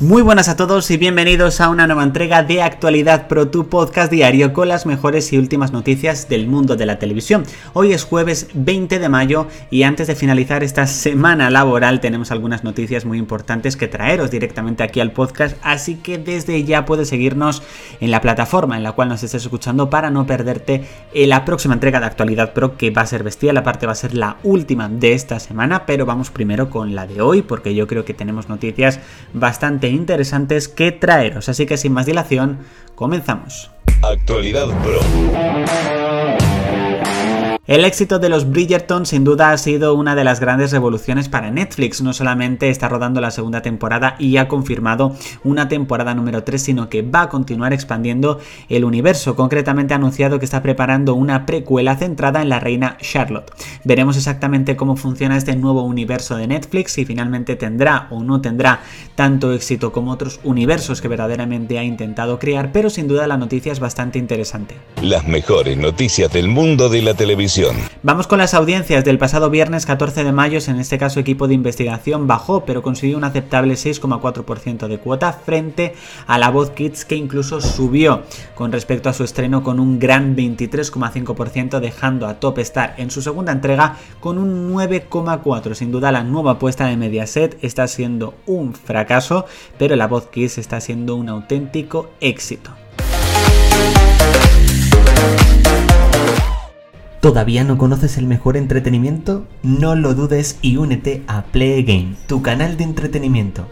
Muy buenas a todos y bienvenidos a una nueva entrega de Actualidad Pro, tu podcast diario con las mejores y últimas noticias del mundo de la televisión. Hoy es jueves 20 de mayo y antes de finalizar esta semana laboral tenemos algunas noticias muy importantes que traeros directamente aquí al podcast, así que desde ya puedes seguirnos en la plataforma en la cual nos estés escuchando para no perderte la próxima entrega de Actualidad Pro que va a ser bestial, aparte va a ser la última de esta semana, pero vamos primero con la de hoy porque yo creo que tenemos noticias bastante interesantes que traeros. Así que sin más dilación, comenzamos. Actualidad Pro. El éxito de los Bridgerton sin duda ha sido una de las grandes revoluciones para Netflix. No solamente está rodando la segunda temporada y ha confirmado una temporada número 3, sino que va a continuar expandiendo el universo. Concretamente ha anunciado que está preparando una precuela centrada en la reina Charlotte. Veremos exactamente cómo funciona este nuevo universo de Netflix, si finalmente tendrá o no tendrá tanto éxito como otros universos que verdaderamente ha intentado crear, pero sin duda la noticia es bastante interesante. Las mejores noticias del mundo de la televisión Vamos con las audiencias del pasado viernes 14 de mayo, en este caso equipo de investigación bajó, pero consiguió un aceptable 6,4% de cuota frente a la voz Kids que incluso subió con respecto a su estreno con un gran 23,5% dejando a Top Star en su segunda entrega con un 9,4%. Sin duda la nueva apuesta de Mediaset está siendo un fracaso, pero la voz Kids está siendo un auténtico éxito. ¿Todavía no conoces el mejor entretenimiento? No lo dudes y únete a Play Game, tu canal de entretenimiento.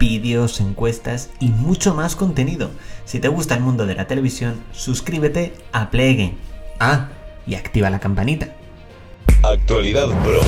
Vídeos, encuestas y mucho más contenido. Si te gusta el mundo de la televisión, suscríbete a Play Game. Ah, y activa la campanita. Actualidad Pro.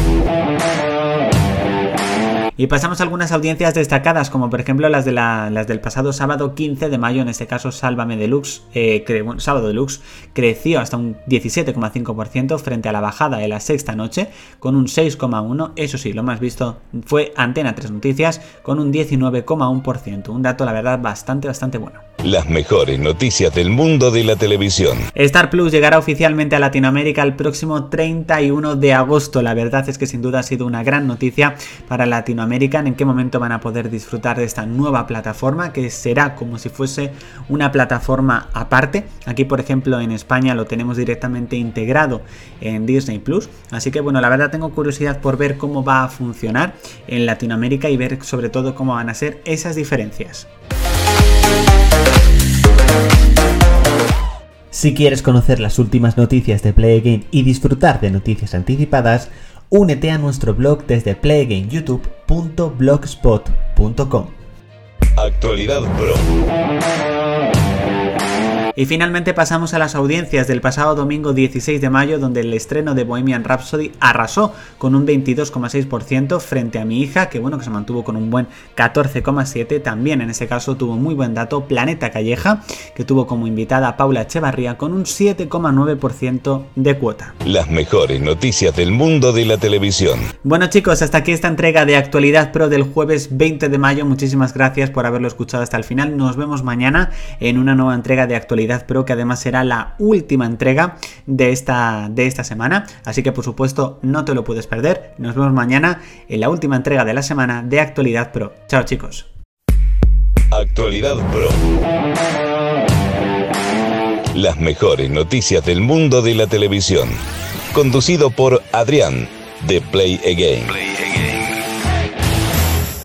Y pasamos a algunas audiencias destacadas, como por ejemplo las, de las del pasado sábado 15 de mayo, en este caso Sálvame Deluxe, eh, sábado Deluxe, creció hasta un 17,5% frente a la bajada de la sexta noche, con un 6,1%. Eso sí, lo más visto fue Antena 3 Noticias, con un 19,1%. Un dato, la verdad, bastante, bastante bueno. Las mejores noticias del mundo de la televisión. Star Plus llegará oficialmente a Latinoamérica el próximo 31 de agosto. La verdad es que sin duda ha sido una gran noticia para Latinoamérica. En qué momento van a poder disfrutar de esta nueva plataforma que será como si fuese una plataforma aparte. Aquí, por ejemplo, en España lo tenemos directamente integrado en Disney Plus. Así que bueno, la verdad tengo curiosidad por ver cómo va a funcionar en Latinoamérica y ver sobre todo cómo van a ser esas diferencias. Si quieres conocer las últimas noticias de Play y disfrutar de noticias anticipadas, únete a nuestro blog desde playagameyoutube.blogspot.com. Actualidad Pro. Y finalmente pasamos a las audiencias del pasado domingo 16 de mayo, donde el estreno de Bohemian Rhapsody arrasó con un 22,6% frente a mi hija, que bueno, que se mantuvo con un buen 14,7%. También en ese caso tuvo muy buen dato Planeta Calleja, que tuvo como invitada a Paula Echevarría con un 7,9% de cuota. Las mejores noticias del mundo de la televisión. Bueno chicos, hasta aquí esta entrega de Actualidad Pro del jueves 20 de mayo. Muchísimas gracias por haberlo escuchado hasta el final. Nos vemos mañana en una nueva entrega de Actualidad pero que además será la última entrega de esta, de esta semana. Así que por supuesto no te lo puedes perder. Nos vemos mañana en la última entrega de la semana de Actualidad Pro. Chao chicos. Actualidad Pro. Las mejores noticias del mundo de la televisión. Conducido por Adrián, de Play Again.